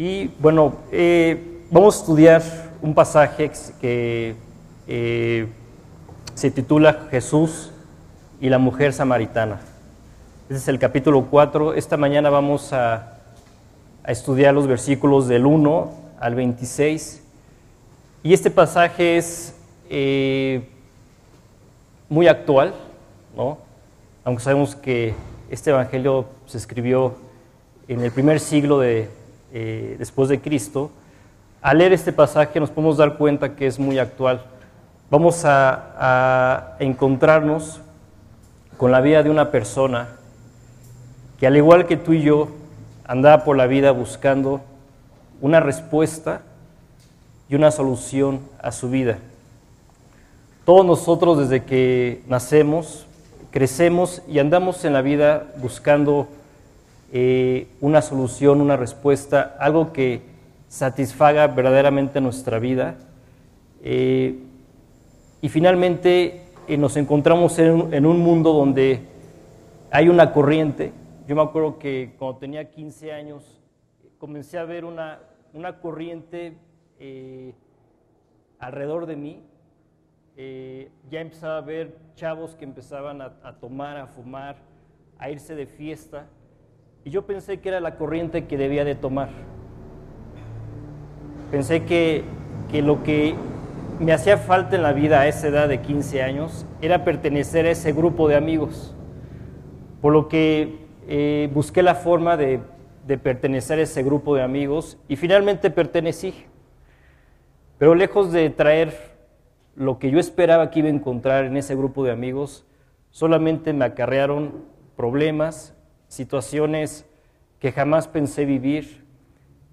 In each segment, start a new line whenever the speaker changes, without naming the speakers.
Y bueno, eh, vamos a estudiar un pasaje que eh, se titula Jesús y la mujer samaritana. Este es el capítulo 4. Esta mañana vamos a, estudiar los versículos del 1 al 26. Y este pasaje es eh, muy actual, ¿no? aunque sabemos que este evangelio se escribió en el primer siglo de, eh, después de Cristo, al leer este pasaje nos podemos dar cuenta que es muy actual. Vamos a, a encontrarnos con la vida de una persona que al igual que tú y yo andaba por la vida buscando una respuesta y una solución a su vida. Todos nosotros desde que nacemos, crecemos y andamos en la vida buscando eh, una solución, una respuesta, algo que satisfaga verdaderamente nuestra vida. Eh, y finalmente eh, nos encontramos en, un mundo donde hay una corriente. Yo me acuerdo que cuando tenía 15 años comencé a ver una, una corriente alrededor de mí. ya empezaba a ver chavos que empezaban a tomar, a fumar, a irse de fiesta. Y yo pensé que era la corriente que debía de tomar. Pensé que, que, lo que me hacía falta en la vida a esa edad de 15 años era pertenecer a ese grupo de amigos. Por lo que eh, busqué la forma de, de pertenecer a ese grupo de amigos y finalmente pertenecí. Pero lejos de traer lo que yo esperaba que iba a encontrar en ese grupo de amigos, solamente me acarrearon problemas, situaciones que jamás pensé vivir.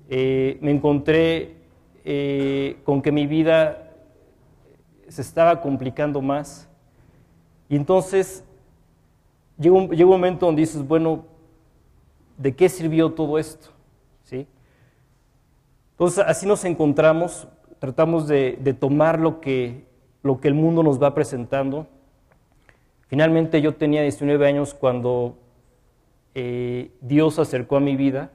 Eh, me encontré eh, con que mi vida se estaba complicando más. Y entonces llegó un, un momento donde dices, bueno, ¿de qué sirvió todo esto? ¿Sí? Entonces así nos encontramos, tratamos de, de tomar lo que, lo que el mundo nos va presentando. Finalmente yo tenía 19 años cuando eh, Dios acercó a mi vida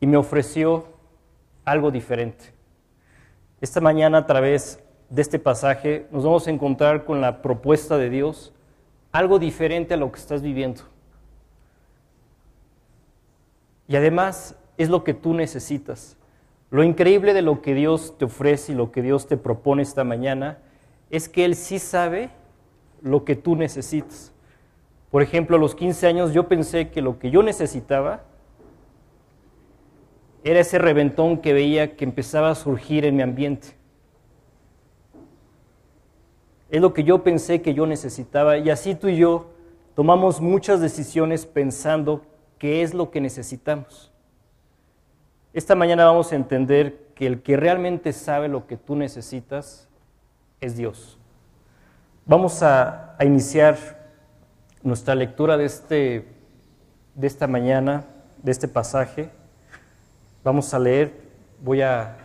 y me ofreció algo diferente. Esta mañana a través de este pasaje nos vamos a encontrar con la propuesta de Dios, algo diferente a lo que estás viviendo. Y además es lo que tú necesitas. Lo increíble de lo que Dios te ofrece y lo que Dios te propone esta mañana es que Él sí sabe lo que tú necesitas. Por ejemplo, a los 15 años yo pensé que lo que yo necesitaba era ese reventón que veía que empezaba a surgir en mi ambiente. Es lo que yo pensé que yo necesitaba y así tú y yo tomamos muchas decisiones pensando qué es lo que necesitamos. Esta mañana vamos a entender que el que realmente sabe lo que tú necesitas es Dios. Vamos a, a iniciar nuestra lectura de, este, de esta mañana, de este pasaje. Vamos a leer, voy a,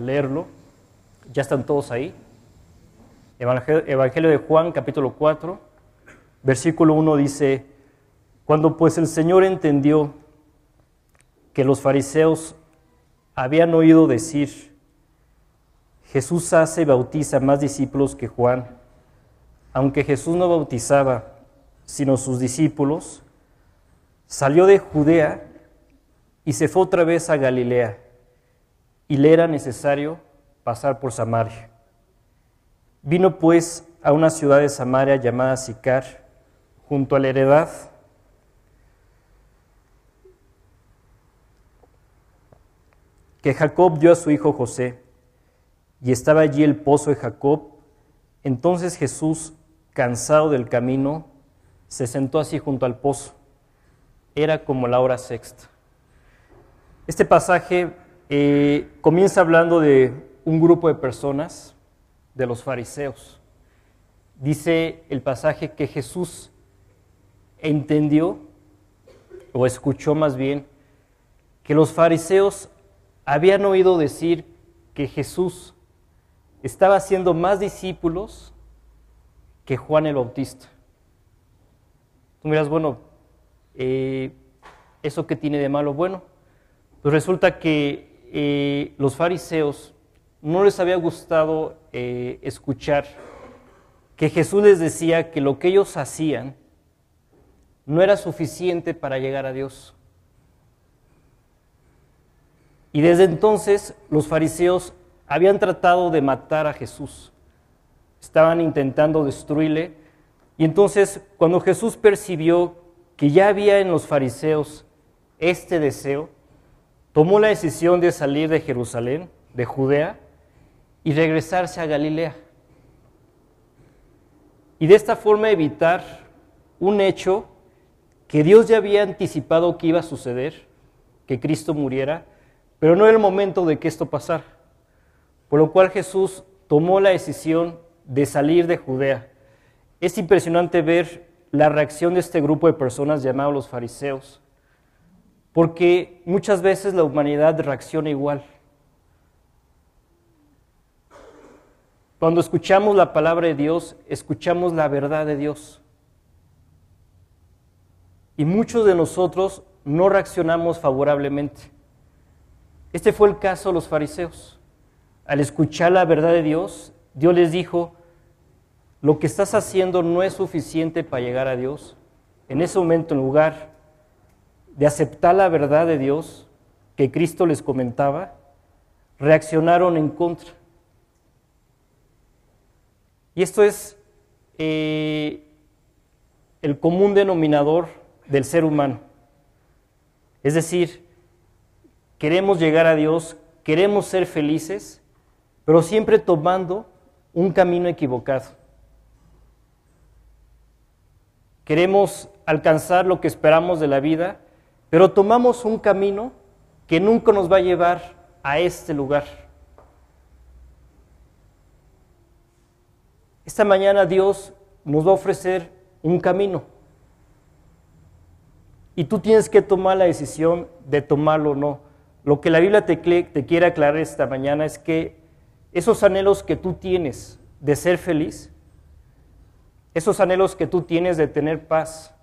leerlo. Ya están todos ahí. Evangelio, Evangelio de Juan, capítulo 4, versículo 1 dice, cuando pues el Señor entendió que los fariseos habían oído decir, Jesús hace y bautiza más discípulos que Juan, aunque Jesús no bautizaba, sino sus discípulos, salió de Judea y se fue otra vez a Galilea, y le era necesario pasar por Samaria. Vino pues a una ciudad de Samaria llamada Sicar, junto a la heredad, que Jacob dio a su hijo José, y estaba allí el pozo de Jacob. Entonces Jesús, cansado del camino, se sentó así junto al pozo. Era como la hora sexta. Este pasaje eh, comienza hablando de un grupo de personas, de los fariseos. Dice el pasaje que Jesús entendió, o escuchó más bien, que los fariseos habían oído decir que Jesús estaba haciendo más discípulos que Juan el Bautista. Tú miras, bueno, eh, ¿eso qué tiene de malo? Bueno, Pues resulta que eh, los fariseos no les había gustado eh, escuchar que Jesús les decía que lo que ellos hacían no era suficiente para llegar a Dios. Y desde entonces los fariseos habían tratado de matar a Jesús. Estaban intentando destruirle. Y entonces cuando Jesús percibió que ya había en los fariseos este deseo, tomó la decisión de salir de Jerusalén, de Judea, y regresarse a Galilea. Y de esta forma evitar un hecho que Dios ya había anticipado que iba a suceder, que Cristo muriera, pero no era el momento de que esto pasara. Por lo cual Jesús tomó la decisión de salir de Judea. Es impresionante ver la reacción de este grupo de personas llamados los fariseos, porque muchas veces la humanidad reacciona igual. Cuando escuchamos la palabra de Dios, escuchamos la verdad de Dios. Y muchos de nosotros no reaccionamos favorablemente. Este fue el caso de los fariseos. Al escuchar la verdad de Dios, Dios les dijo, lo que estás haciendo no es suficiente para llegar a Dios. En ese momento, en lugar de aceptar la verdad de Dios que Cristo les comentaba, reaccionaron en contra. Y esto es eh, el común denominador del ser humano. Es decir, queremos llegar a Dios, queremos ser felices, pero siempre tomando un camino equivocado. Queremos alcanzar lo que esperamos de la vida, pero tomamos un camino que nunca nos va a llevar a este lugar. Esta mañana Dios nos va a ofrecer un camino. Y tú tienes que tomar la decisión de tomarlo o no. Lo que la Biblia te, te quiere aclarar esta mañana es que esos anhelos que tú tienes de ser feliz, esos anhelos que tú tienes de tener paz,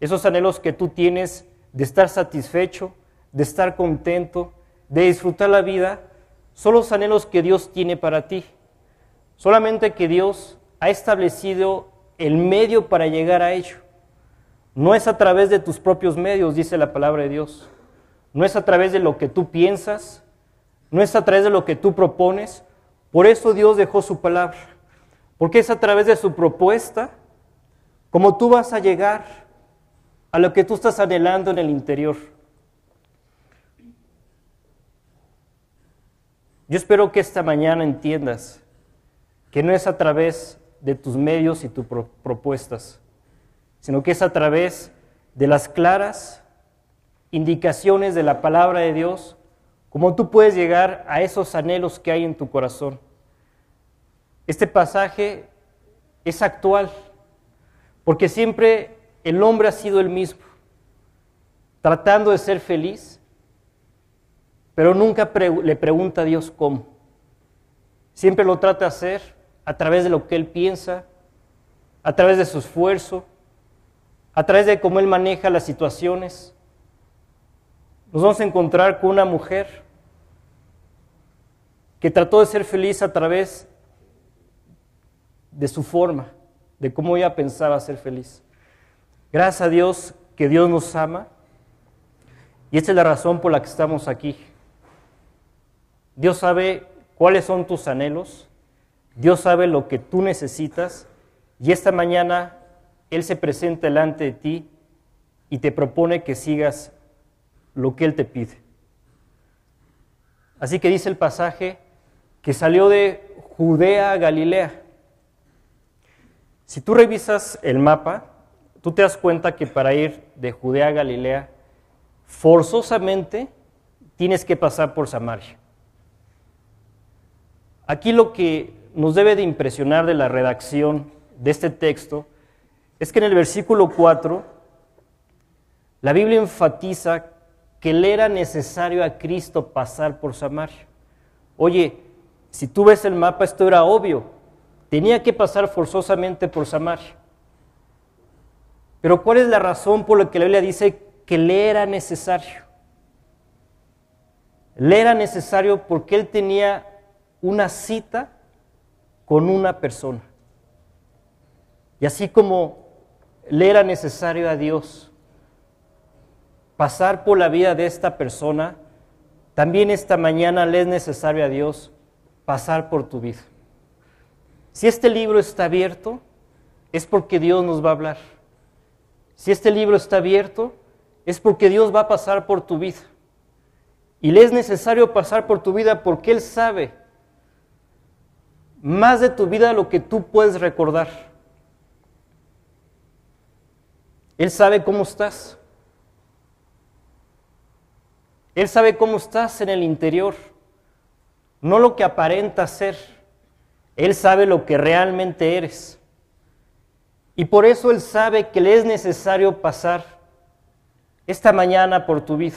esos anhelos que tú tienes de estar satisfecho, de estar contento, de disfrutar la vida, son los anhelos que Dios tiene para ti. Solamente que Dios ha establecido el medio para llegar a ello. No es a través de tus propios medios, dice la palabra de Dios. No es a través de lo que tú piensas, no es a través de lo que tú propones. Por eso Dios dejó su palabra. Porque es a través de su propuesta como tú vas a llegar a lo que tú estás anhelando en el interior. Yo espero que esta mañana entiendas que no es a través de tus medios y tus propuestas, sino que es a través de las claras indicaciones de la palabra de Dios, como tú puedes llegar a esos anhelos que hay en tu corazón. Este pasaje es actual, porque siempre el hombre ha sido el mismo, tratando de ser feliz, pero nunca le pregunta a Dios cómo. Siempre lo trata de hacer a través de lo que él piensa, a través de su esfuerzo, a través de cómo él maneja las situaciones nos vamos a encontrar con una mujer que trató de ser feliz a través de su forma, de cómo ella pensaba ser feliz. Gracias a Dios que Dios nos ama y esta es la razón por la que estamos aquí. Dios sabe cuáles son tus anhelos, Dios sabe lo que tú necesitas y esta mañana Él se presenta delante de ti y te propone que sigas lo que Él te pide. Así que dice el pasaje que salió de Judea a Galilea. Si tú revisas el mapa, tú te das cuenta que para ir de Judea a Galilea, forzosamente tienes que pasar por Samaria. Aquí lo que nos debe de impresionar de la redacción de este texto es que en el versículo 4 la Biblia enfatiza que le era necesario a Cristo pasar por Samaria. Oye, si tú ves el mapa, esto era obvio. Tenía que pasar forzosamente por Samaria. Pero ¿cuál es la razón por la que la Biblia dice que le era necesario? le era necesario porque él tenía una cita con una persona. Y así como le era necesario a Dios pasar por la vida de esta persona, también esta mañana le es necesario a Dios pasar por tu vida. Si este libro está abierto, es porque Dios nos va a hablar. Si este libro está abierto, es porque Dios va a pasar por tu vida. Y le es necesario pasar por tu vida porque Él sabe más de tu vida lo que tú puedes recordar. Él sabe cómo estás. Él sabe cómo estás en el interior, no lo que aparenta ser. Él sabe lo que realmente eres. Y por eso Él sabe que le es necesario pasar esta mañana por tu vida.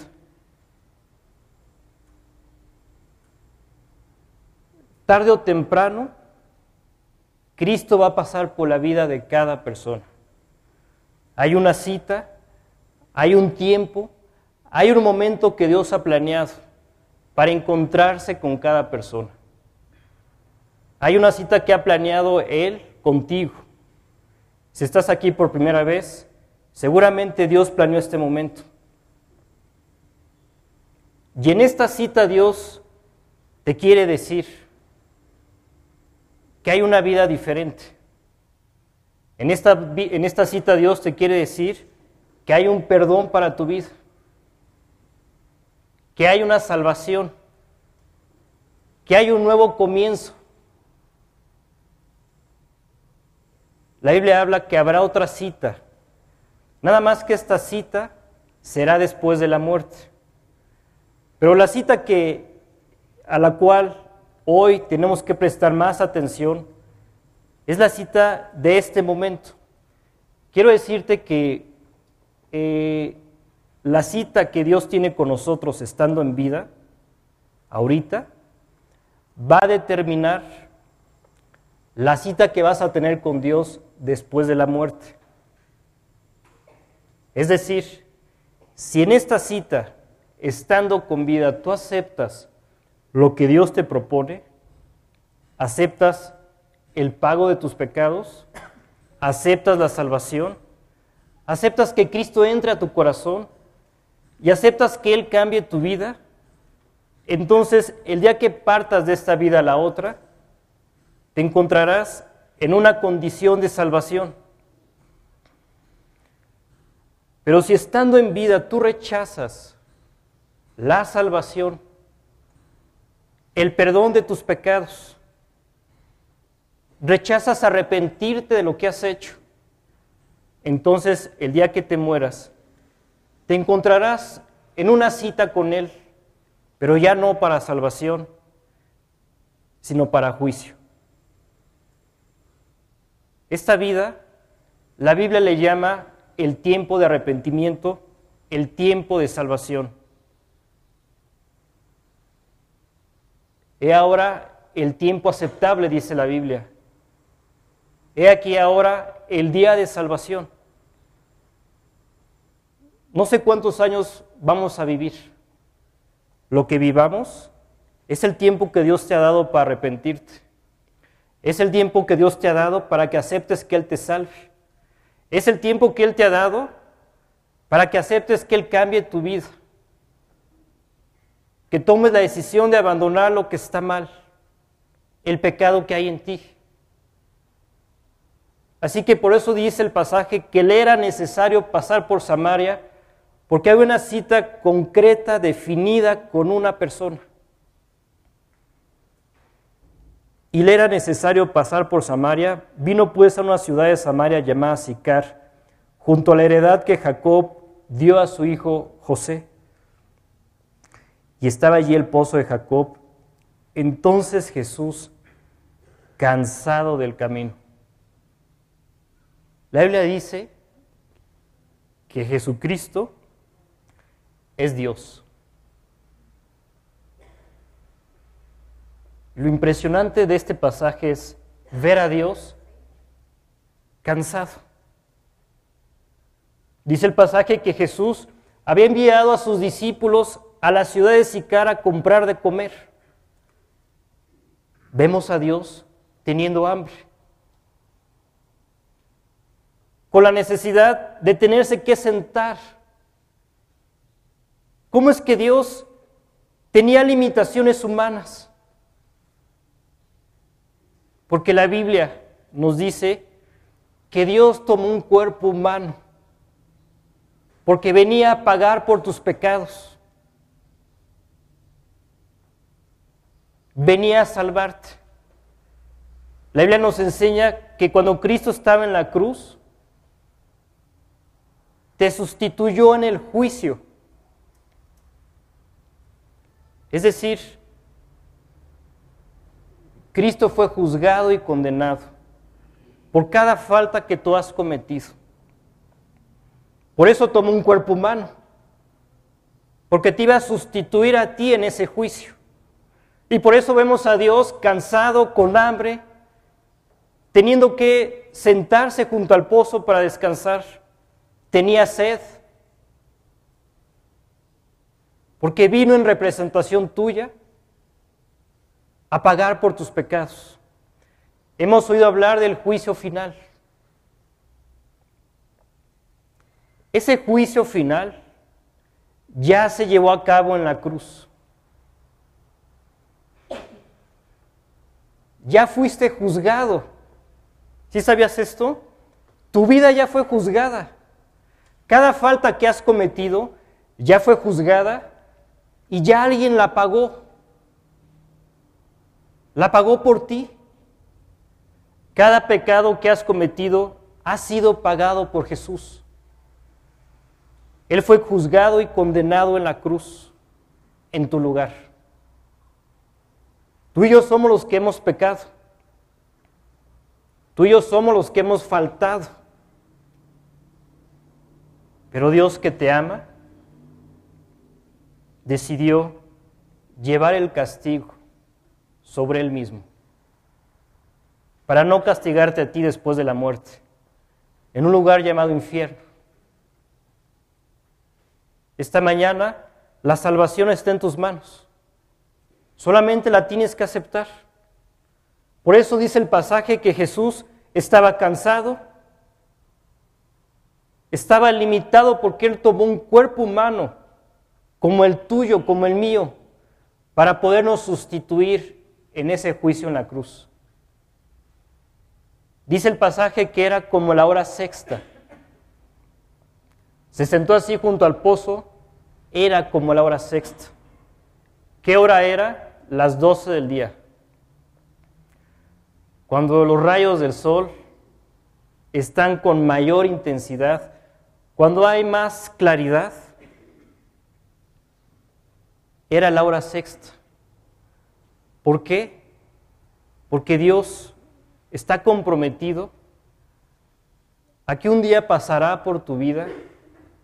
Tarde o temprano, Cristo va a pasar por la vida de cada persona. Hay una cita, hay un tiempo, hay un momento que Dios ha planeado para encontrarse con cada persona. Hay una cita que ha planeado Él contigo. Si estás aquí por primera vez, seguramente Dios planeó este momento. Y en esta cita Dios te quiere decir que hay una vida diferente. En esta, en esta cita Dios te quiere decir que hay un perdón para tu vida que hay una salvación, que hay un nuevo comienzo. La Biblia habla que habrá otra cita, nada más que esta cita será después de la muerte. Pero la cita que a la cual hoy tenemos que prestar más atención es la cita de este momento. Quiero decirte que eh, la cita que Dios tiene con nosotros estando en vida, ahorita, va a determinar la cita que vas a tener con Dios después de la muerte. Es decir, si en esta cita, estando con vida, tú aceptas lo que Dios te propone, aceptas el pago de tus pecados, aceptas la salvación, aceptas que Cristo entre a tu corazón, y aceptas que Él cambie tu vida, entonces el día que partas de esta vida a la otra, te encontrarás en una condición de salvación. Pero si estando en vida tú rechazas la salvación, el perdón de tus pecados, rechazas arrepentirte de lo que has hecho, entonces el día que te mueras, te encontrarás en una cita con Él, pero ya no para salvación, sino para juicio. Esta vida, la Biblia le llama el tiempo de arrepentimiento, el tiempo de salvación. He ahora el tiempo aceptable, dice la Biblia. He aquí ahora el día de salvación. No sé cuántos años vamos a vivir. Lo que vivamos es el tiempo que Dios te ha dado para arrepentirte. Es el tiempo que Dios te ha dado para que aceptes que Él te salve. Es el tiempo que Él te ha dado para que aceptes que Él cambie tu vida. Que tomes la decisión de abandonar lo que está mal, el pecado que hay en ti. Así que por eso dice el pasaje que le era necesario pasar por Samaria porque hay una cita concreta, definida con una persona. Y le era necesario pasar por Samaria. Vino pues a una ciudad de Samaria llamada Sicar, junto a la heredad que Jacob dio a su hijo José. Y estaba allí el pozo de Jacob. Entonces Jesús, cansado del camino. La Biblia dice que Jesucristo es Dios. Lo impresionante de este pasaje es ver a Dios cansado. Dice el pasaje que Jesús había enviado a sus discípulos a la ciudad de Sicar a comprar de comer. Vemos a Dios teniendo hambre, con la necesidad de tenerse que sentar. ¿Cómo es que Dios tenía limitaciones humanas? Porque la Biblia nos dice que Dios tomó un cuerpo humano, porque venía a pagar por tus pecados. Venía a salvarte. La Biblia nos enseña que cuando Cristo estaba en la cruz, te sustituyó en el juicio. Es decir, Cristo fue juzgado y condenado por cada falta que tú has cometido. Por eso tomó un cuerpo humano, porque te iba a sustituir a ti en ese juicio. Y por eso vemos a Dios cansado, con hambre, teniendo que sentarse junto al pozo para descansar. Tenía sed, porque vino en representación tuya a pagar por tus pecados. Hemos oído hablar del juicio final. Ese juicio final ya se llevó a cabo en la cruz. Ya fuiste juzgado. ¿Sí sabías esto? Tu vida ya fue juzgada. Cada falta que has cometido ya fue juzgada y ya alguien la pagó. La pagó por ti. Cada pecado que has cometido ha sido pagado por Jesús. Él fue juzgado y condenado en la cruz, en tu lugar. Tú y yo somos los que hemos pecado. Tú y yo somos los que hemos faltado. Pero Dios que te ama, decidió llevar el castigo sobre él mismo, para no castigarte a ti después de la muerte, en un lugar llamado infierno. Esta mañana la salvación está en tus manos, solamente la tienes que aceptar. Por eso dice el pasaje que Jesús estaba cansado, estaba limitado porque Él tomó un cuerpo humano como el tuyo, como el mío, para podernos sustituir en ese juicio en la cruz. Dice el pasaje que era como la hora sexta. Se sentó así junto al pozo, era como la hora sexta. ¿Qué hora era? Las doce del día. Cuando los rayos del sol están con mayor intensidad, cuando hay más claridad, era la hora sexta. ¿Por qué? Porque Dios está comprometido a que un día pasará por tu vida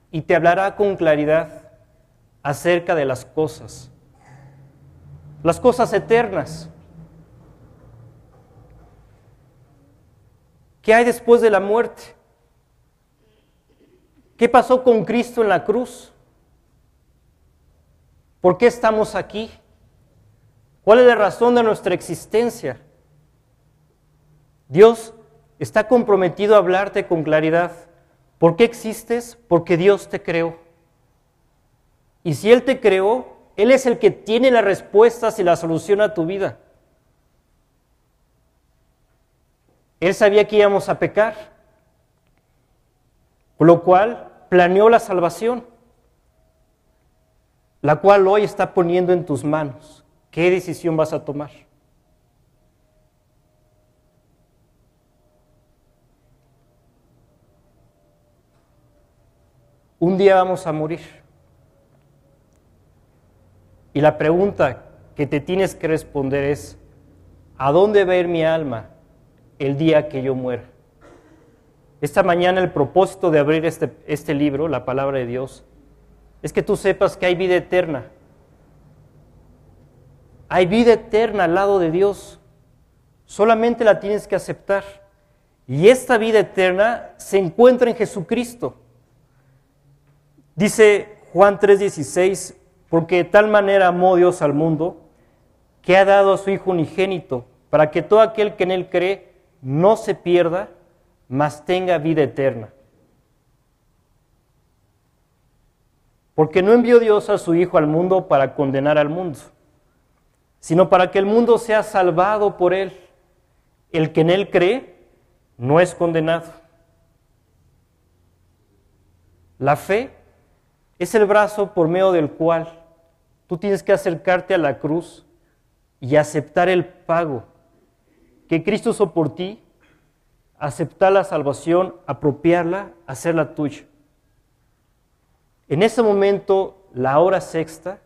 y te hablará con claridad acerca de las cosas, las cosas eternas. ¿Qué hay después de la muerte? ¿Qué pasó con Cristo en la cruz? ¿Por qué estamos aquí? ¿Cuál es la razón de nuestra existencia? Dios está comprometido a hablarte con claridad. ¿Por qué existes? Porque Dios te creó. Y si Él te creó, Él es el que tiene las respuestas y la solución a tu vida. Él sabía que íbamos a pecar, por lo cual planeó la salvación la cual hoy está poniendo en tus manos. ¿Qué decisión vas a tomar? Un día vamos a morir. Y la pregunta que te tienes que responder es, ¿a dónde va a ir mi alma el día que yo muera? Esta mañana el propósito de abrir este, este libro, la palabra de Dios, es que tú sepas que hay vida eterna. Hay vida eterna al lado de Dios. Solamente la tienes que aceptar. Y esta vida eterna se encuentra en Jesucristo. Dice Juan 3:16, porque de tal manera amó Dios al mundo, que ha dado a su Hijo unigénito, para que todo aquel que en Él cree no se pierda, mas tenga vida eterna. Porque no envió Dios a su Hijo al mundo para condenar al mundo, sino para que el mundo sea salvado por Él. El que en Él cree no es condenado. La fe es el brazo por medio del cual tú tienes que acercarte a la cruz y aceptar el pago que Cristo hizo por ti, aceptar la salvación, apropiarla, hacerla tuya. En ese momento, la hora sexta,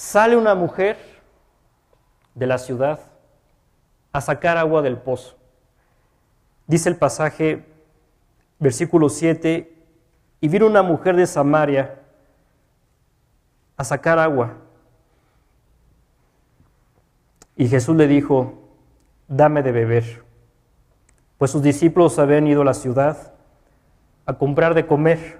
sale una mujer de la ciudad a sacar agua del pozo. Dice el pasaje, versículo 7, y vino una mujer de Samaria a sacar agua. Y Jesús le dijo, dame de beber. Pues sus discípulos habían ido a la ciudad a comprar de comer.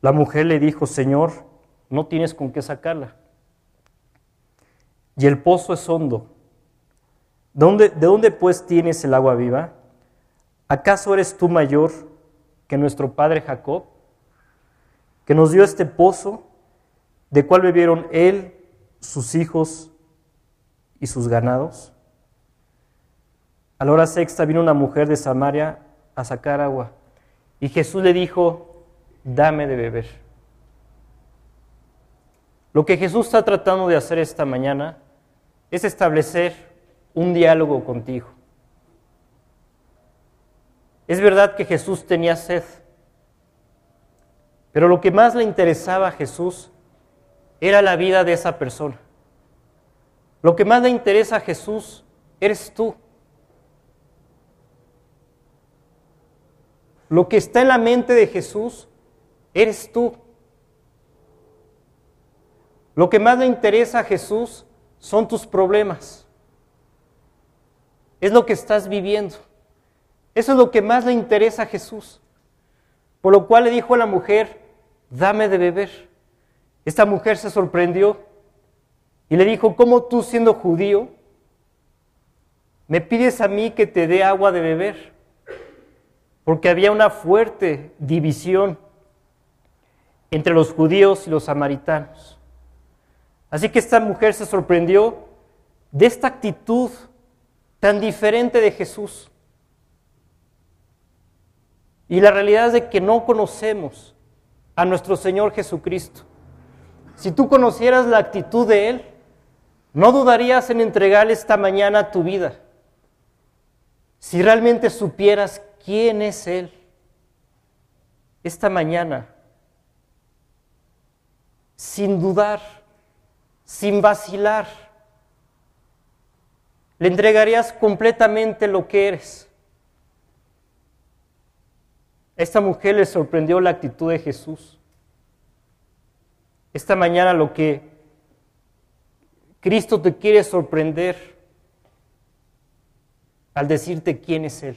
La mujer le dijo, Señor, no tienes con qué sacarla. Y el pozo es hondo. ¿De dónde, ¿De dónde pues tienes el agua viva? ¿Acaso eres tú mayor que nuestro padre Jacob, que nos dio este pozo, de cual bebieron él, sus hijos y sus ganados? A la hora sexta vino una mujer de Samaria a sacar agua. Y Jesús le dijo, dame de beber. Lo que Jesús está tratando de hacer esta mañana es establecer un diálogo contigo. Es verdad que Jesús tenía sed, pero lo que más le interesaba a Jesús era la vida de esa persona. Lo que más le interesa a Jesús eres tú. Lo que está en la mente de Jesús eres tú. Lo que más le interesa a Jesús son tus problemas. Es lo que estás viviendo. Eso es lo que más le interesa a Jesús. Por lo cual le dijo a la mujer, dame de beber. Esta mujer se sorprendió y le dijo, ¿cómo tú siendo judío me pides a mí que te dé agua de beber? Porque había una fuerte división entre los judíos y los samaritanos. Así que esta mujer se sorprendió de esta actitud tan diferente de Jesús. Y la realidad es de que no conocemos a nuestro Señor Jesucristo. Si tú conocieras la actitud de Él, no dudarías en entregarle esta mañana tu vida. Si realmente supieras quién es Él, esta mañana sin dudar, sin vacilar. Le entregarías completamente lo que eres. Esta mujer le sorprendió la actitud de Jesús. Esta mañana lo que Cristo te quiere sorprender al decirte quién es Él.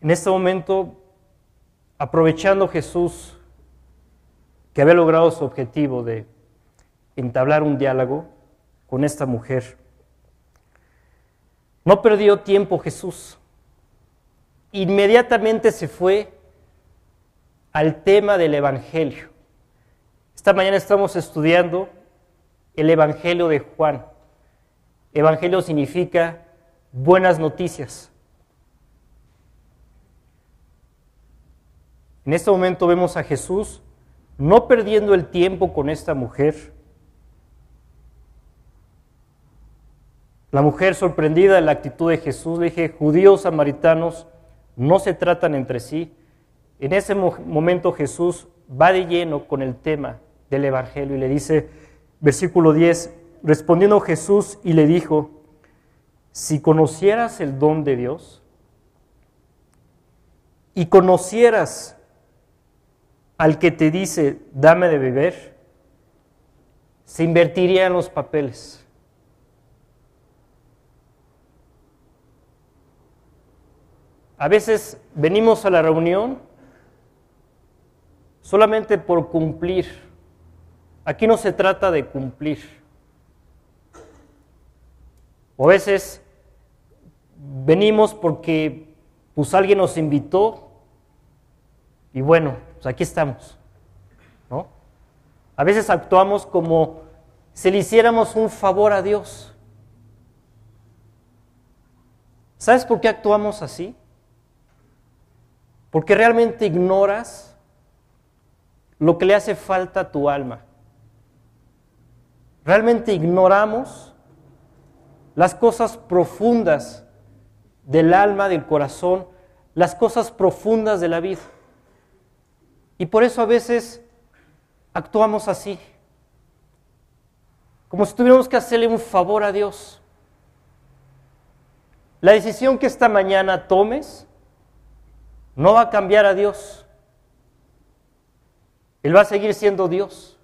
En este momento, aprovechando Jesús, que había logrado su objetivo de entablar un diálogo con esta mujer, no perdió tiempo Jesús. Inmediatamente se fue al tema del Evangelio. Esta mañana estamos estudiando el Evangelio de Juan. Evangelio significa buenas noticias. En este momento vemos a Jesús no perdiendo el tiempo con esta mujer, La mujer sorprendida de la actitud de Jesús le dije, judíos, samaritanos, no se tratan entre sí. En ese momento Jesús va de lleno con el tema del Evangelio y le dice, versículo 10, respondiendo Jesús y le dijo, si conocieras el don de Dios y conocieras al que te dice, dame de beber, se invertirían los papeles. A veces venimos a la reunión solamente por cumplir. Aquí no se trata de cumplir. O a veces venimos porque pues alguien nos invitó y bueno, pues aquí estamos. ¿no? A veces actuamos como si le hiciéramos un favor a Dios. ¿Sabes por qué actuamos así? Porque realmente ignoras lo que le hace falta a tu alma. Realmente ignoramos las cosas profundas del alma, del corazón, las cosas profundas de la vida. Y por eso a veces actuamos así, como si tuviéramos que hacerle un favor a Dios. La decisión que esta mañana tomes no va a cambiar a Dios. Él va a seguir siendo Dios.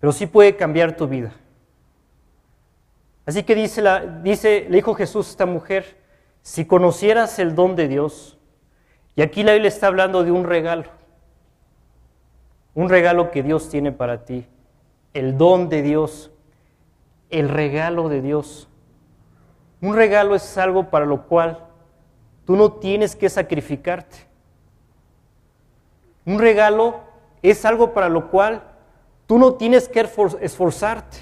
Pero sí puede cambiar tu vida. Así que dice, la, dice, le dijo Jesús a esta mujer, si conocieras el don de Dios, y aquí la Biblia está hablando de un regalo, un regalo que Dios tiene para ti, el don de Dios, el regalo de Dios. Un regalo es algo para lo cual tú no tienes que sacrificarte. Un regalo es algo para lo cual tú no tienes que esforzarte.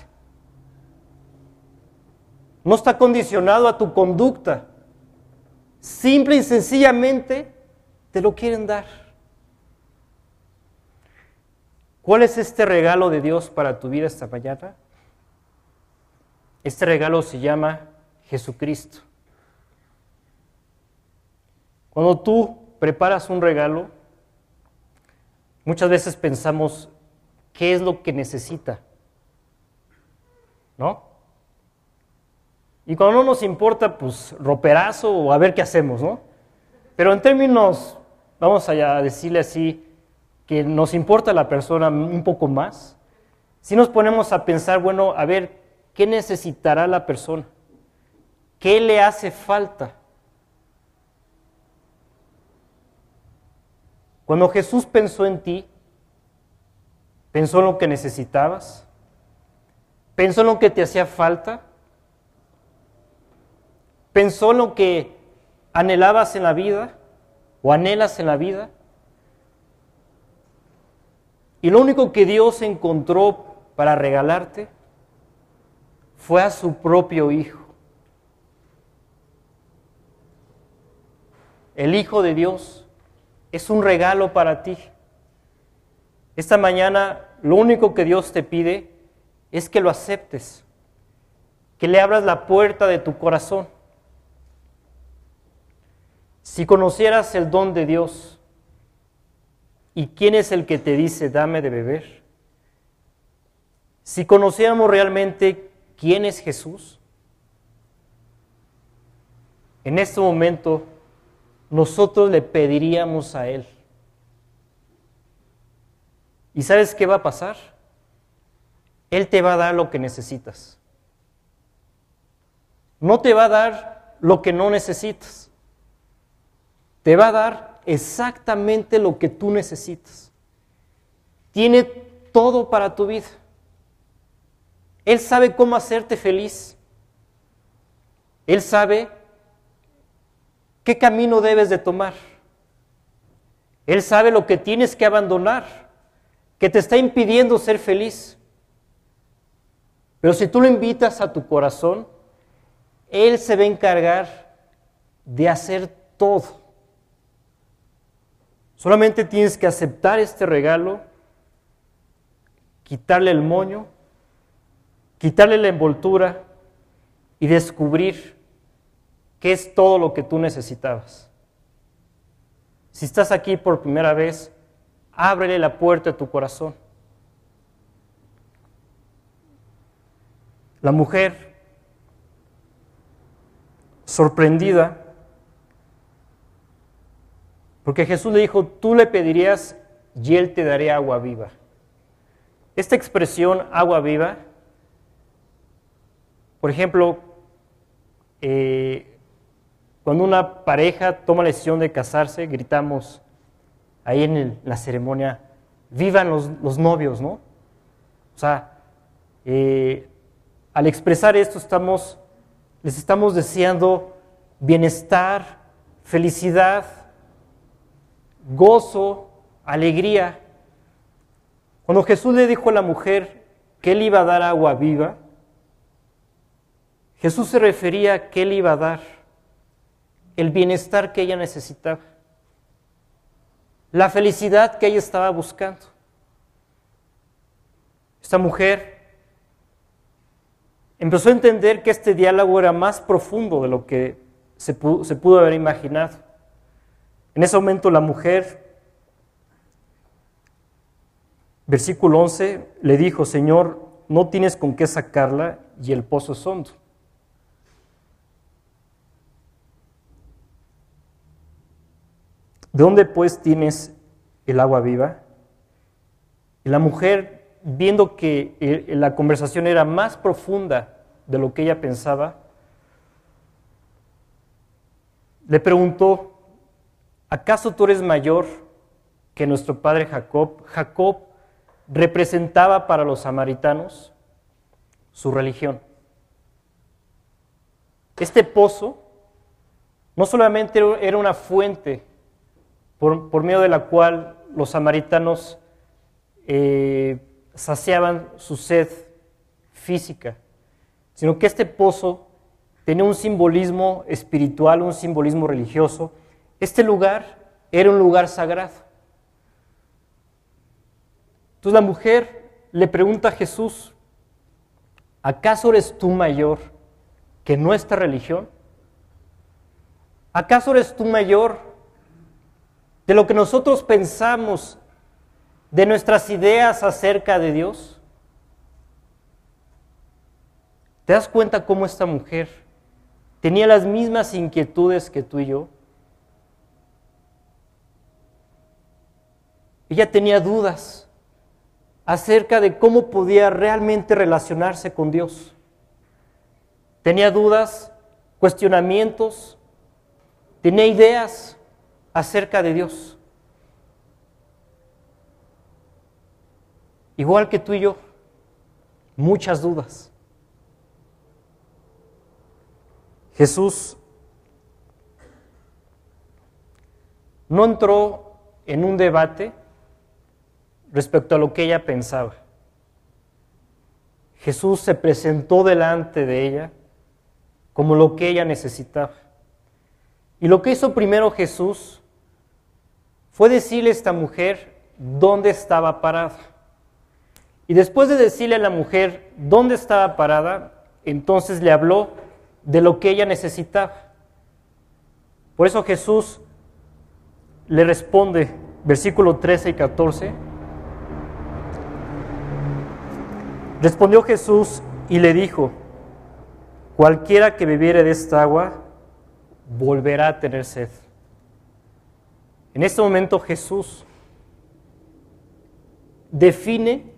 No está condicionado a tu conducta. Simple y sencillamente te lo quieren dar. ¿Cuál es este regalo de Dios para tu vida esta mañana? Este regalo se llama Jesucristo. Cuando tú preparas un regalo, muchas veces pensamos, ¿qué es lo que necesita? ¿No? Y cuando no nos importa, pues roperazo o a ver qué hacemos, ¿no? Pero en términos, vamos a decirle así, que nos importa la persona un poco más, si nos ponemos a pensar, bueno, a ver, ¿qué necesitará la persona? ¿Qué le hace falta? Cuando Jesús pensó en ti, pensó en lo que necesitabas, pensó en lo que te hacía falta, pensó en lo que anhelabas en la vida o anhelas en la vida. Y lo único que Dios encontró para regalarte fue a su propio Hijo. el Hijo de Dios, es un regalo para ti. Esta mañana lo único que Dios te pide es que lo aceptes, que le abras la puerta de tu corazón. Si conocieras el don de Dios y quién es el que te dice dame de beber, si conociéramos realmente quién es Jesús, en este momento nosotros le pediríamos a Él. ¿Y sabes qué va a pasar? Él te va a dar lo que necesitas. No te va a dar lo que no necesitas. Te va a dar exactamente lo que tú necesitas. Tiene todo para tu vida. Él sabe cómo hacerte feliz. Él sabe qué camino debes de tomar. Él sabe lo que tienes que abandonar, que te está impidiendo ser feliz. Pero si tú lo invitas a tu corazón, Él se va a encargar de hacer todo. Solamente tienes que aceptar este regalo quitarle el moño, quitarle la envoltura y descubrir qué es todo lo que tú necesitabas. Si estás aquí por primera vez, ábrele la puerta de tu corazón. La mujer, sorprendida, porque Jesús le dijo, tú le pedirías y él te daría agua viva. Esta expresión agua viva, por ejemplo, eh, cuando una pareja toma la decisión de casarse, gritamos ahí en la ceremonia, vivan los, novios, ¿no? O sea, eh, al expresar esto estamos, les estamos deseando bienestar, felicidad, gozo, alegría. Cuando Jesús le dijo a la mujer que él iba a dar agua viva, Jesús se refería a que él iba a dar el bienestar que ella necesitaba, la felicidad que ella estaba buscando. Esta mujer empezó a entender que este diálogo era más profundo de lo que se pudo, se pudo haber imaginado. En ese momento la mujer Versículo 11 le dijo, Señor, no tienes con qué sacarla y el pozo es hondo. ¿De dónde pues tienes el agua viva? Y la mujer, viendo que la conversación era más profunda de lo que ella pensaba, le preguntó, ¿acaso tú eres mayor que nuestro padre Jacob? Jacob representaba para los samaritanos su religión. Este pozo no solamente era una fuente por, medio de la cual los samaritanos eh, saciaban su sed física, sino que este pozo tenía un simbolismo espiritual, un simbolismo religioso. Este lugar era un lugar sagrado. Entonces la mujer le pregunta a Jesús, ¿acaso eres tú mayor que nuestra religión? ¿Acaso eres tú mayor de lo que nosotros pensamos de nuestras ideas acerca de Dios? ¿Te das cuenta cómo esta mujer tenía las mismas inquietudes que tú y yo? Ella tenía dudas acerca de cómo podía realmente relacionarse con Dios. Tenía dudas, cuestionamientos, tenía ideas acerca de Dios. Igual que tú y yo, muchas dudas. Jesús no entró en un debate respecto a lo que ella pensaba. Jesús se presentó delante de ella como lo que ella necesitaba. Y lo que hizo primero Jesús fue decirle a esta mujer dónde estaba parada. Y después de decirle a la mujer dónde estaba parada, entonces le habló de lo que ella necesitaba. Por eso Jesús le responde, versículo 13 y 14, Respondió Jesús y le dijo, cualquiera que bebiere de esta agua volverá a tener sed. En este momento Jesús define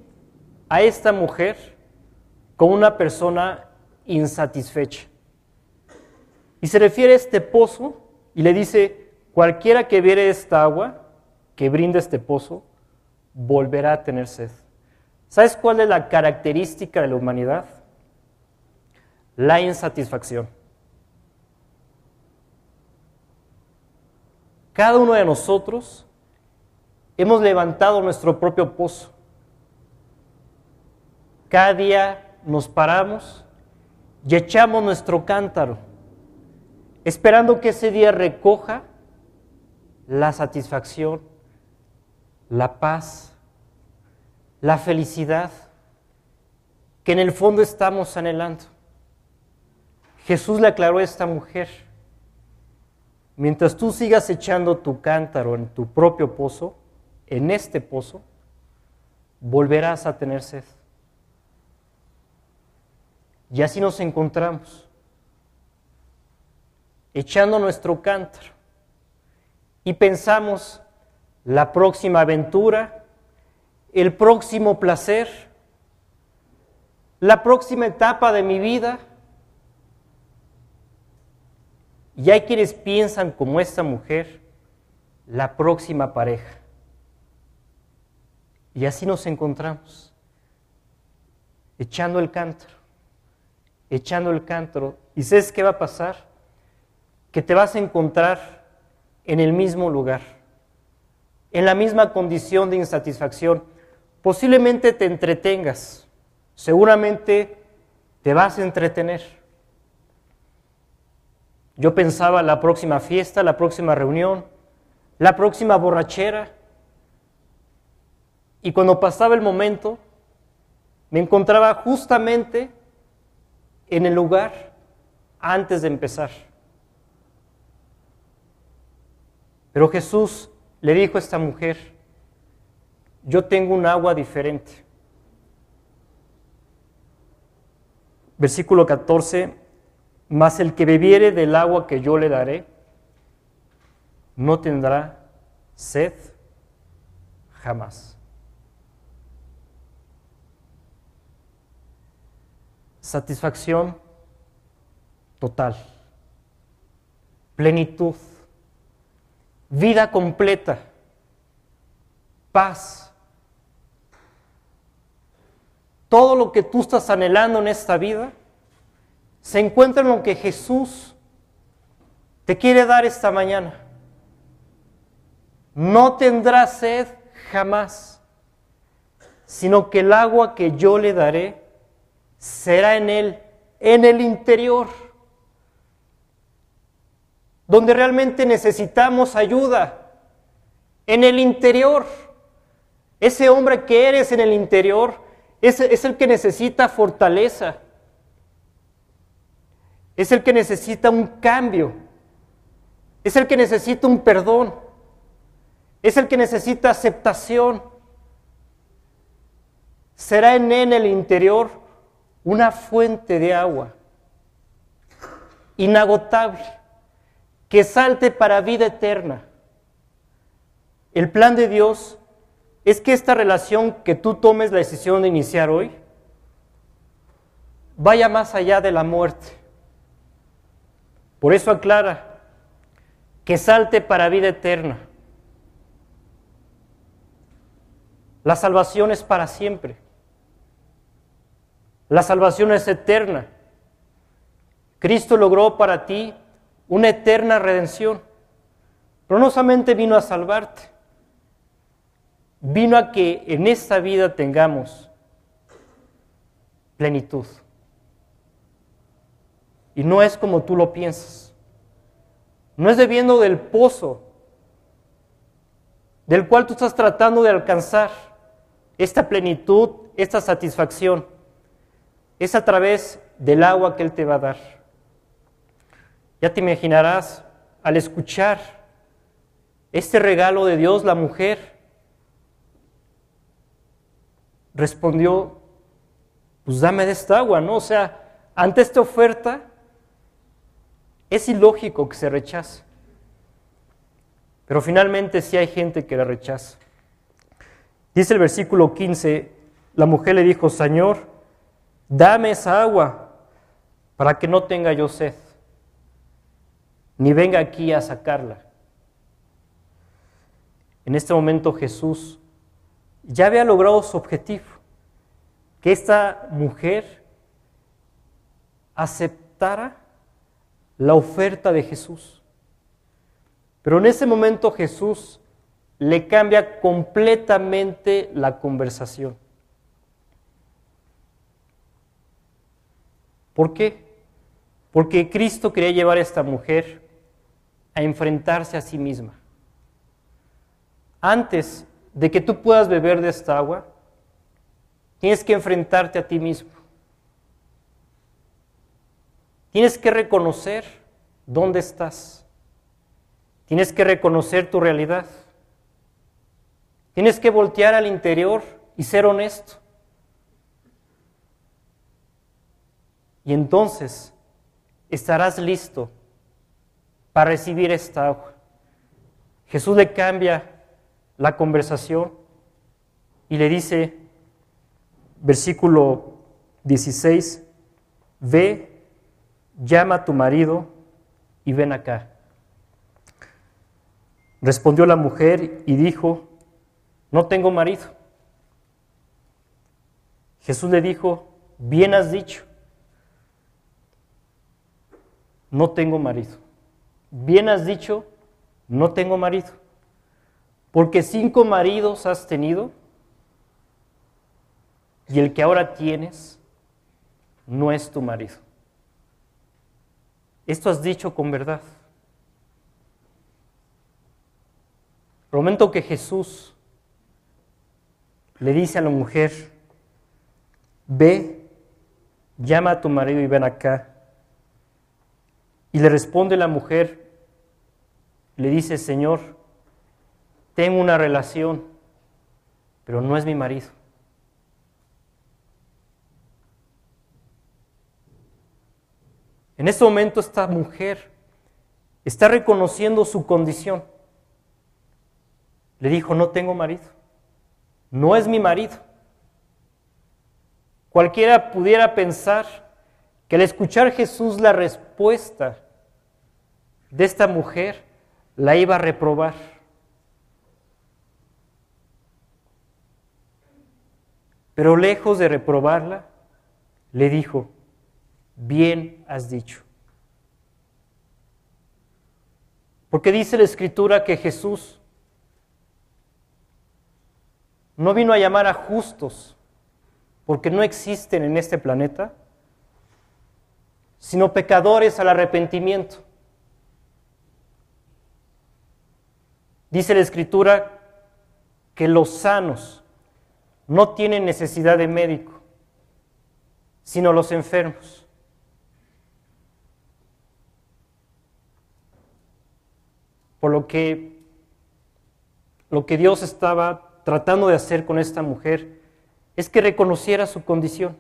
a esta mujer como una persona insatisfecha. Y se refiere a este pozo y le dice, cualquiera que bebiere esta agua, que brinde este pozo, volverá a tener sed. ¿Sabes cuál es la característica de la humanidad? La insatisfacción. Cada uno de nosotros hemos levantado nuestro propio pozo. Cada día nos paramos y echamos nuestro cántaro, esperando que ese día recoja la satisfacción, la paz, la felicidad que en el fondo estamos anhelando. Jesús le aclaró a esta mujer, mientras tú sigas echando tu cántaro en tu propio pozo, en este pozo, volverás a tener sed. Y así nos encontramos, echando nuestro cántaro, y pensamos la próxima aventura, el próximo placer, la próxima etapa de mi vida. Y hay quienes piensan como esta mujer, la próxima pareja. Y así nos encontramos, echando el cántaro, echando el cántaro. ¿Y sabes qué va a pasar? Que te vas a encontrar en el mismo lugar, en la misma condición de insatisfacción. Posiblemente te entretengas, seguramente te vas a entretener. Yo pensaba la próxima fiesta, la próxima reunión, la próxima borrachera, y cuando pasaba el momento, me encontraba justamente en el lugar antes de empezar. Pero Jesús le dijo a esta mujer, yo tengo un agua diferente. Versículo 14, mas el que bebiere del agua que yo le daré, no tendrá sed jamás. satisfacción total, plenitud, vida completa, paz. Todo lo que tú estás anhelando en esta vida se encuentra en lo que Jesús te quiere dar esta mañana. No tendrá sed jamás, sino que el agua que yo le daré será en Él, en el interior, donde realmente necesitamos ayuda, en el interior. Ese hombre que eres en el interior es, el que necesita fortaleza, es el que necesita un cambio, es el que necesita un perdón, es el que necesita aceptación. Será en él, el interior una fuente de agua inagotable que salte para vida eterna. El plan de Dios es que esta relación que tú tomes la decisión de iniciar hoy vaya más allá de la muerte. Por eso aclara que salte para vida eterna. La salvación es para siempre. La salvación es eterna. Cristo logró para ti una eterna redención. Pero no solamente vino a salvarte, vino a que en esta vida tengamos plenitud. Y no es como tú lo piensas. No es debiendo del pozo del cual tú estás tratando de alcanzar esta plenitud, esta satisfacción es a través del agua que Él te va a dar. Ya te imaginarás al escuchar este regalo de Dios, la mujer respondió, pues dame de esta agua, ¿no? O sea, ante esta oferta es ilógico que se rechace. Pero finalmente sí hay gente que la rechaza. Dice el versículo 15, la mujer le dijo, Señor, dame esa agua para que no tenga yo sed, ni venga aquí a sacarla. En este momento Jesús ya había logrado su objetivo, que esta mujer aceptara la oferta de Jesús. Pero en ese momento Jesús le cambia completamente la conversación. ¿Por qué? Porque Cristo quería llevar a esta mujer a enfrentarse a sí misma. Antes de que tú puedas beber de esta agua, Tienes que enfrentarte a ti mismo. Tienes que reconocer dónde estás. Tienes que reconocer tu realidad. Tienes que voltear al interior y ser honesto. Y entonces estarás listo para recibir esta agua. Jesús le cambia la conversación y le dice, versículo 16, ve, llama a tu marido y ven acá. Respondió la mujer y dijo, no tengo marido. Jesús le dijo, bien has dicho, no tengo marido. Bien has dicho, no tengo marido. Porque cinco maridos has tenido y el que ahora tienes no es tu marido. Esto has dicho con verdad. El que Jesús le dice a la mujer, ve, llama a tu marido y ven acá. Y le responde la mujer, le dice, Señor, tengo una relación, pero no es mi marido. En este momento esta mujer está reconociendo su condición. Le dijo, no tengo marido, no es mi marido. Cualquiera pudiera pensar que al escuchar Jesús la respuesta de esta mujer, la iba a reprobar. Pero lejos de reprobarla, le dijo, bien has dicho. Porque dice la escritura que Jesús no vino a llamar a justos, porque no existen en este planeta, sino pecadores al arrepentimiento. Dice la escritura que los sanos no tienen necesidad de médico, sino los enfermos. Por lo que lo que Dios estaba tratando de hacer con esta mujer es que reconociera su condición.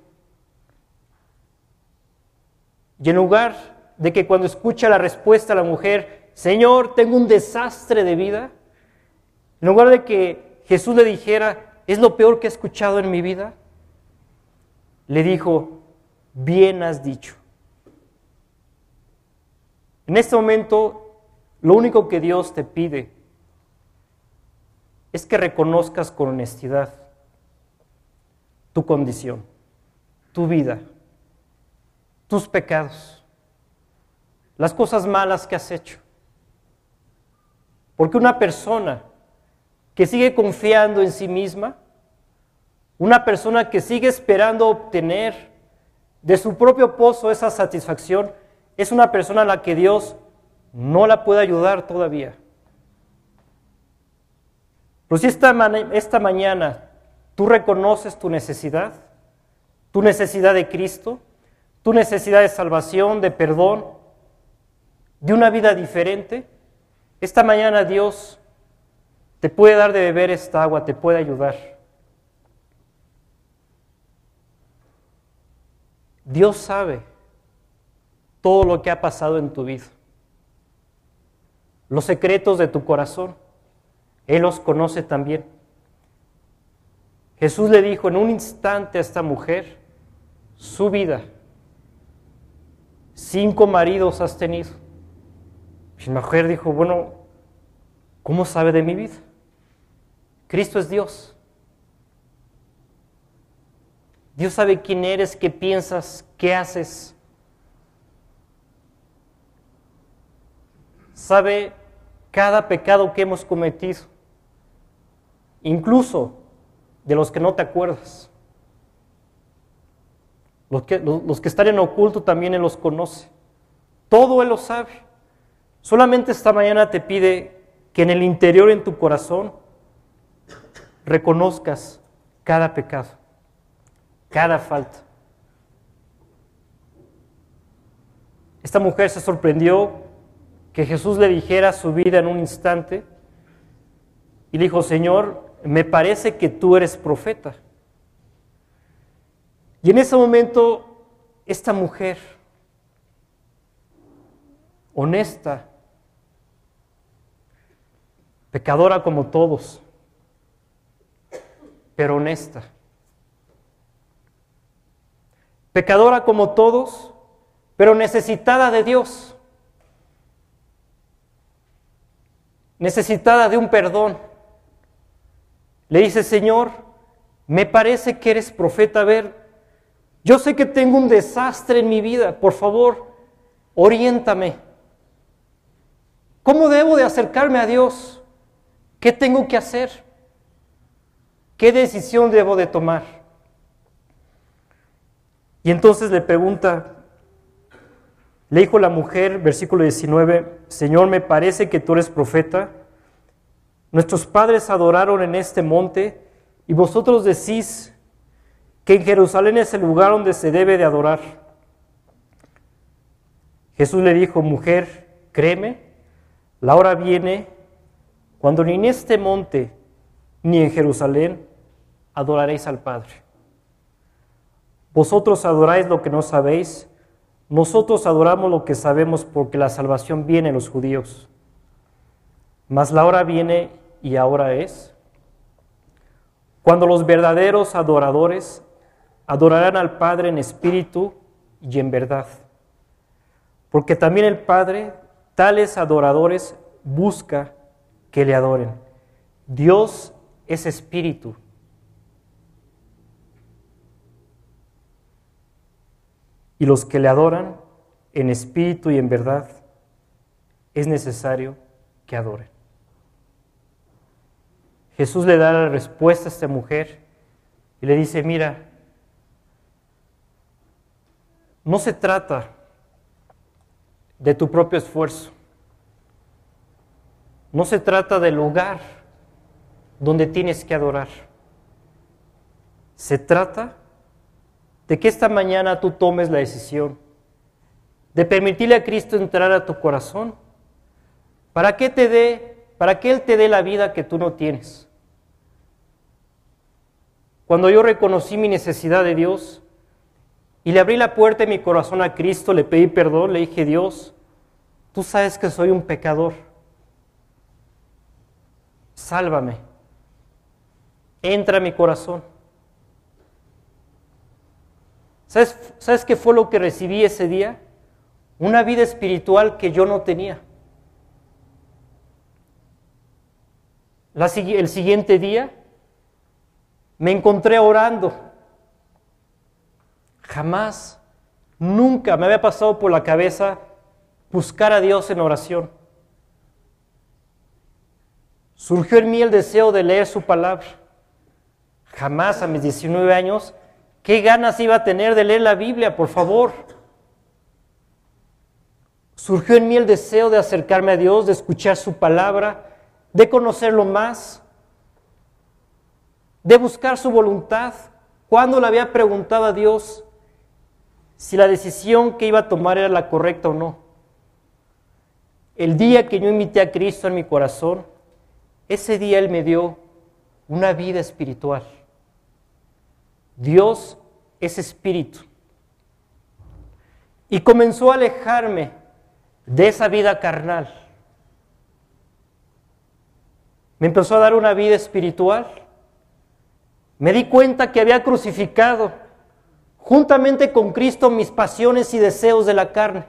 Y en lugar de que cuando escucha la respuesta a la mujer, Señor, tengo un desastre de vida, en lugar de que Jesús le dijera, es lo peor que he escuchado en mi vida, le dijo, bien has dicho. En este momento, lo único que Dios te pide es que reconozcas con honestidad tu condición, tu vida, tus pecados, las cosas malas que has hecho. Porque una persona que sigue confiando en sí misma, una persona que sigue esperando obtener de su propio pozo esa satisfacción, es una persona a la que Dios no la puede ayudar todavía. Pero si esta, esta mañana tú reconoces tu necesidad, tu necesidad de Cristo, tu necesidad de salvación, de perdón, de una vida diferente, esta mañana Dios te puede dar de beber esta agua, te puede ayudar. Dios sabe todo lo que ha pasado en tu vida, los secretos de tu corazón, Él los conoce también. Jesús le dijo en un instante a esta mujer su vida cinco maridos has tenido. Y la mujer dijo, bueno, ¿cómo sabe de mi vida? Cristo es Dios. Dios sabe quién eres, qué piensas, qué haces. Sabe cada pecado que hemos cometido, incluso de los que no te acuerdas. Los que, están en oculto también Él los conoce. Todo Él lo sabe. Solamente esta mañana te pide que en el interior, en tu corazón, reconozcas cada pecado. cada falta. Esta mujer se sorprendió que Jesús le dijera su vida en un instante y le dijo, Señor, me parece que tú eres profeta. Y en ese momento, esta mujer, honesta, pecadora como todos, pero honesta, pecadora como todos, pero necesitada de Dios, necesitada de un perdón. Le dice, Señor, me parece que eres profeta. A ver, yo sé que tengo un desastre en mi vida. Por favor, oriéntame. ¿Cómo debo de acercarme a Dios? ¿Qué tengo que hacer? ¿Qué decisión debo de tomar? Y entonces le pregunta, le dijo la mujer, versículo 19, Señor, me parece que tú eres profeta. Nuestros padres adoraron en este monte y vosotros decís que en Jerusalén es el lugar donde se debe de adorar. Jesús le dijo, mujer, créeme, la hora viene cuando ni en este monte ni en Jerusalén adoraréis al Padre. Vosotros adoráis lo que no sabéis nosotros adoramos lo que sabemos porque la salvación viene en los judíos. Mas la hora viene y ahora es cuando los verdaderos adoradores adorarán al Padre en espíritu y en verdad. Porque también el Padre, tales adoradores, busca que le adoren. Dios es espíritu. Y los que le adoran en espíritu y en verdad, es necesario que adoren. Jesús le da la respuesta a esta mujer y le dice, mira, no se trata de tu propio esfuerzo, no se trata del lugar donde tienes que adorar, se trata de que esta mañana tú tomes la decisión de permitirle a Cristo entrar a tu corazón para que te dé, para que Él te dé la vida que tú no tienes. Cuando yo reconocí mi necesidad de Dios y le abrí la puerta de mi corazón a Cristo, le pedí perdón, le dije, Dios, tú sabes que soy un pecador. Sálvame. Entra a mi corazón. ¿Sabes, qué fue lo que recibí ese día? Una vida espiritual que yo no tenía. el siguiente día me encontré orando. Jamás, nunca me había pasado por la cabeza buscar a Dios en oración. Surgió en mí el deseo de leer su palabra. Jamás a mis 19 años ¿Qué ganas iba a tener de leer la Biblia, por favor? Surgió en mí el deseo de acercarme a Dios, de escuchar su palabra, de conocerlo más, de buscar su voluntad. Cuando le había preguntado a Dios si la decisión que iba a tomar era la correcta o no. El día que yo invité a Cristo en mi corazón, ese día Él me dio una vida espiritual. Dios es espíritu. Y comenzó a alejarme de esa vida carnal. Me empezó a dar una vida espiritual. Me di cuenta que había crucificado juntamente con Cristo mis pasiones y deseos de la carne.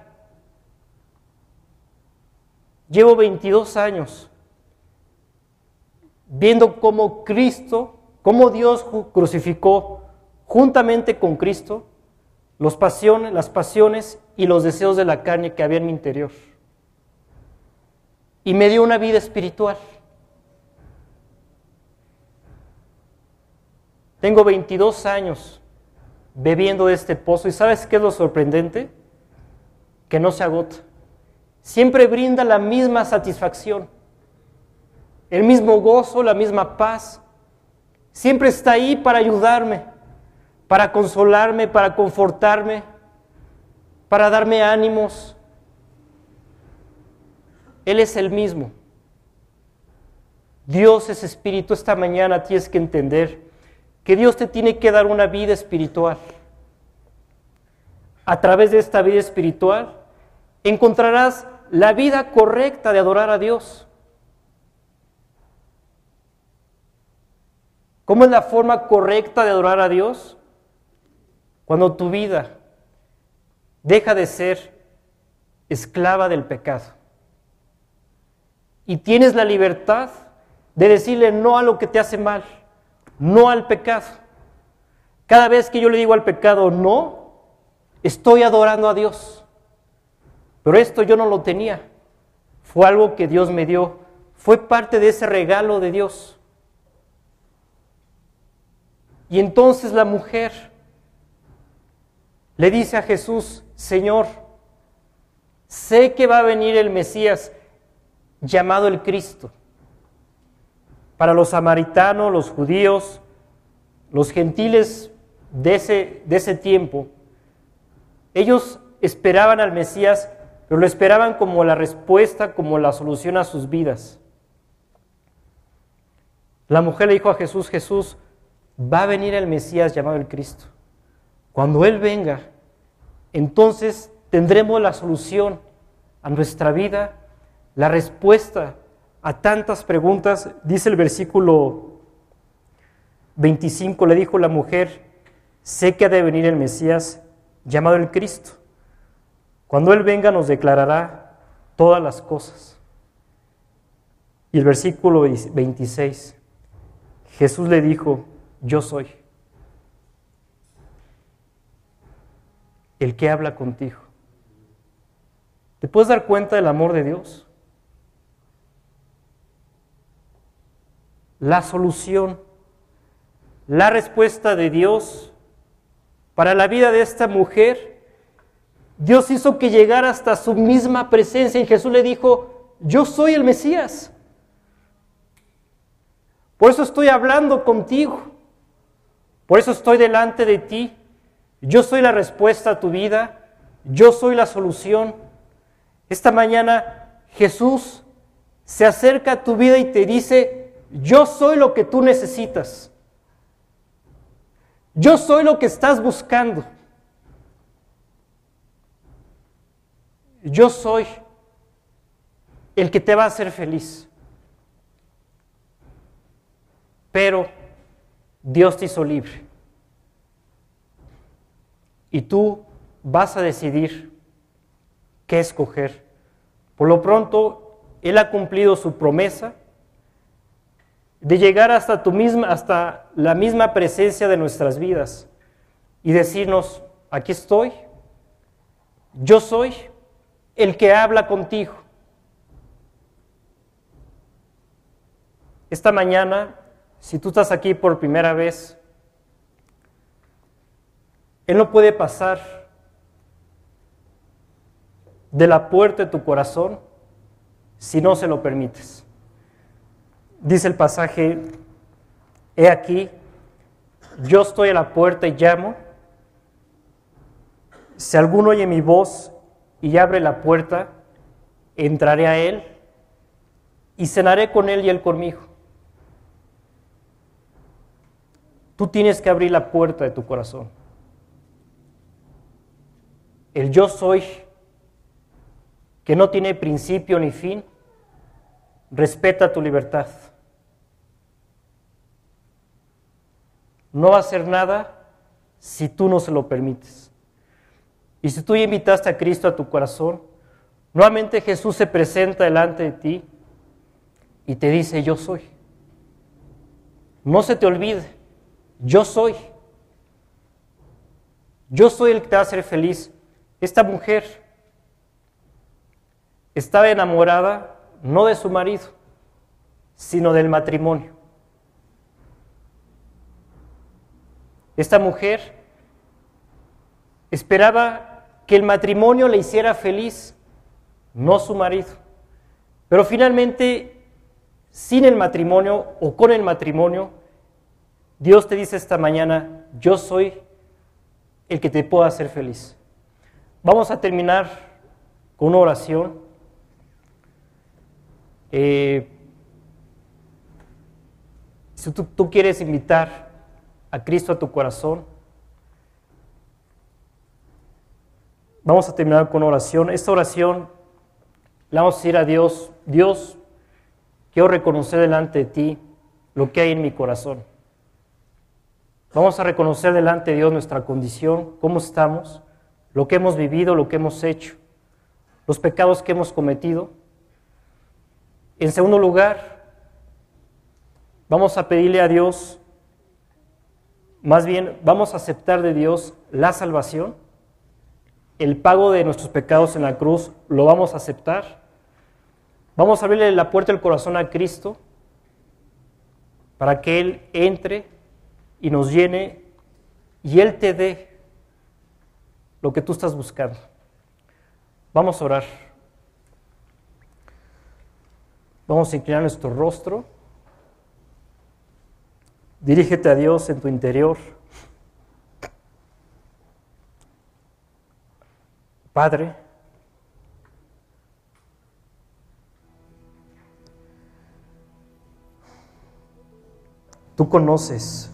Llevo 22 años viendo cómo Cristo, cómo Dios crucificó juntamente con Cristo los pasiones, las pasiones y los deseos de la carne que había en mi interior. Y me dio una vida espiritual. Tengo 22 años bebiendo de este pozo y ¿sabes qué es lo sorprendente? Que no se agota. Siempre brinda la misma satisfacción, el mismo gozo, la misma paz. Siempre está ahí para ayudarme para consolarme, para confortarme, para darme ánimos. Él es el mismo. Dios es espíritu. Esta mañana tienes que entender que Dios te tiene que dar una vida espiritual. A través de esta vida espiritual encontrarás la vida correcta de adorar a Dios. ¿Cómo es la forma correcta de adorar a Dios? Cuando tu vida deja de ser esclava del pecado y tienes la libertad de decirle no a lo que te hace mal, no al pecado. Cada vez que yo le digo al pecado no, estoy adorando a Dios. Pero esto yo no lo tenía. Fue algo que Dios me dio. Fue parte de ese regalo de Dios. Y entonces la mujer le dice a Jesús, Señor, sé que va a venir el Mesías llamado el Cristo. Para los samaritanos, los judíos, los gentiles de ese, de ese tiempo, ellos esperaban al Mesías, pero lo esperaban como la respuesta, como la solución a sus vidas. La mujer le dijo a Jesús, Jesús, va a venir el Mesías llamado el Cristo. Cuando Él venga, entonces tendremos la solución a nuestra vida, la respuesta a tantas preguntas, dice el versículo 25, le dijo la mujer, sé que ha de venir el Mesías llamado el Cristo. Cuando Él venga nos declarará todas las cosas. Y el versículo 26, Jesús le dijo, yo soy el que habla contigo. ¿Te puedes dar cuenta del amor de Dios? la solución, la respuesta de Dios para la vida de esta mujer. Dios hizo que llegara hasta su misma presencia y Jesús le dijo, yo soy el Mesías. Por eso estoy hablando contigo. Por eso estoy delante de ti. Yo soy la respuesta a tu vida. Yo soy la solución. Esta mañana Jesús se acerca a tu vida y te dice, yo soy lo que tú necesitas. Yo soy lo que estás buscando. Yo soy el que te va a hacer feliz. Pero Dios te hizo libre. Y tú vas a decidir qué escoger. Por lo pronto, Él ha cumplido su promesa de llegar hasta tu misma, hasta la misma presencia de nuestras vidas y decirnos, aquí estoy, yo soy el que habla contigo. Esta mañana, si tú estás aquí por primera vez, Él no puede pasar de la puerta de tu corazón si no se lo permites dice el pasaje, he aquí, yo estoy a la puerta y llamo. Si alguno oye mi voz y abre la puerta, entraré a él y cenaré con él y él conmigo. Tú tienes que abrir la puerta de tu corazón. El yo soy, que no tiene principio ni fin, respeta tu libertad. No va a hacer nada si tú no se lo permites. Y si tú invitaste a Cristo a tu corazón, nuevamente Jesús se presenta delante de ti y te dice, yo soy. No se te olvide, yo soy. Yo soy el que te va a hacer feliz. Esta mujer estaba enamorada no de su marido, sino del matrimonio. Esta mujer esperaba que el matrimonio le hiciera feliz, no su marido. Pero finalmente, sin el matrimonio o con el matrimonio, Dios te dice esta mañana, yo soy el que te pueda hacer feliz. Vamos a terminar con una oración. Eh, si tú, tú quieres invitar a Cristo a tu corazón, vamos a terminar con oración. Esta oración la vamos a decir a Dios, Dios, quiero reconocer delante de ti lo que hay en mi corazón. Vamos a reconocer delante de Dios nuestra condición, cómo estamos, lo que hemos vivido, lo que hemos hecho, los pecados que hemos cometido. En segundo lugar, vamos a pedirle a Dios, más bien vamos a aceptar de Dios la salvación, el pago de nuestros pecados en la cruz, lo vamos a aceptar. Vamos a abrirle la puerta del corazón a Cristo para que Él entre y nos llene y Él te dé lo que tú estás buscando. Vamos a orar. Vamos a inclinar nuestro rostro. Dirígete a Dios en tu interior. Padre, tú conoces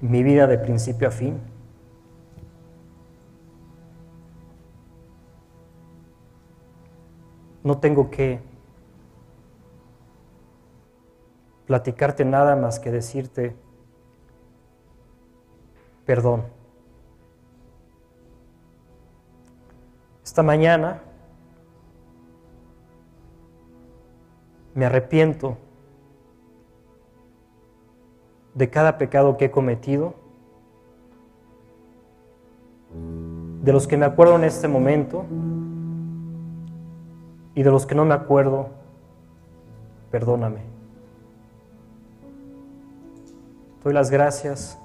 mi vida de principio a fin. No tengo que platicarte nada más que decirte perdón. Esta mañana me arrepiento de cada pecado que he cometido, de los que me acuerdo en este momento y de los que no me acuerdo, perdóname. Doy las gracias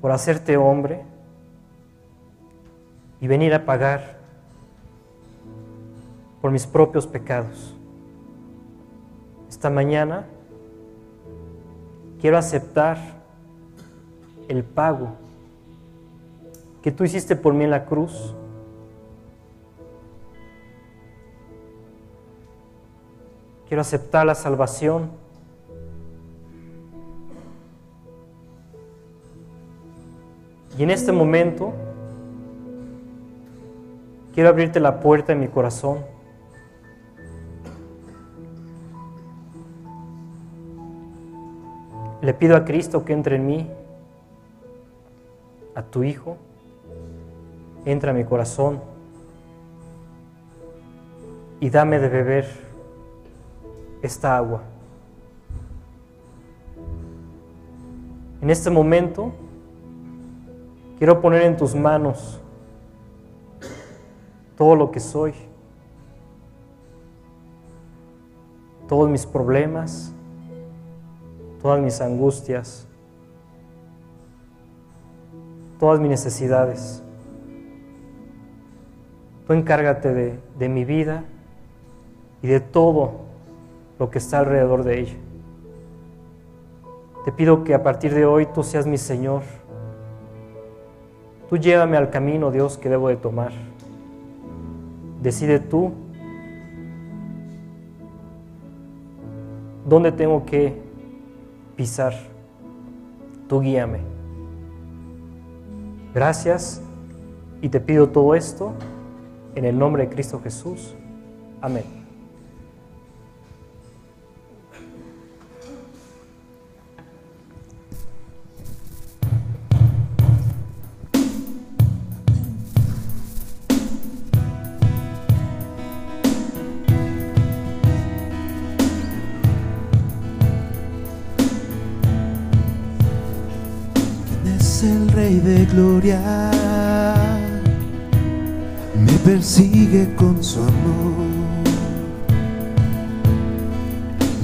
por hacerte hombre y venir a pagar por mis propios pecados esta mañana quiero aceptar el pago que tú hiciste por mí en la cruz. Quiero aceptar la salvación. Y en este momento quiero abrirte la puerta de mi corazón. Le pido a Cristo que entre en mí, a tu Hijo, entra a mi corazón y dame de beber esta agua. En este momento quiero poner en tus manos todo lo que soy, todos mis problemas, todas mis angustias, todas mis necesidades. Tú encárgate de, de mi vida y de todo lo que está alrededor de ella. Te pido que a partir de hoy tú seas mi Señor. Tú llévame al camino, Dios, que debo de tomar. Decide tú dónde tengo que pisar. Tú guíame. Gracias y te pido todo esto en el nombre de Cristo Jesús. Amén.
Me persigue con su amor.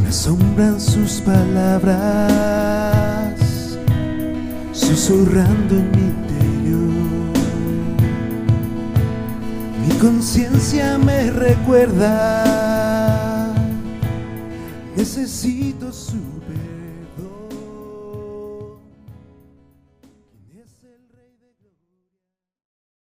Me asombran sus palabras, susurrando en mi interior. Mi conciencia me recuerda, necesito su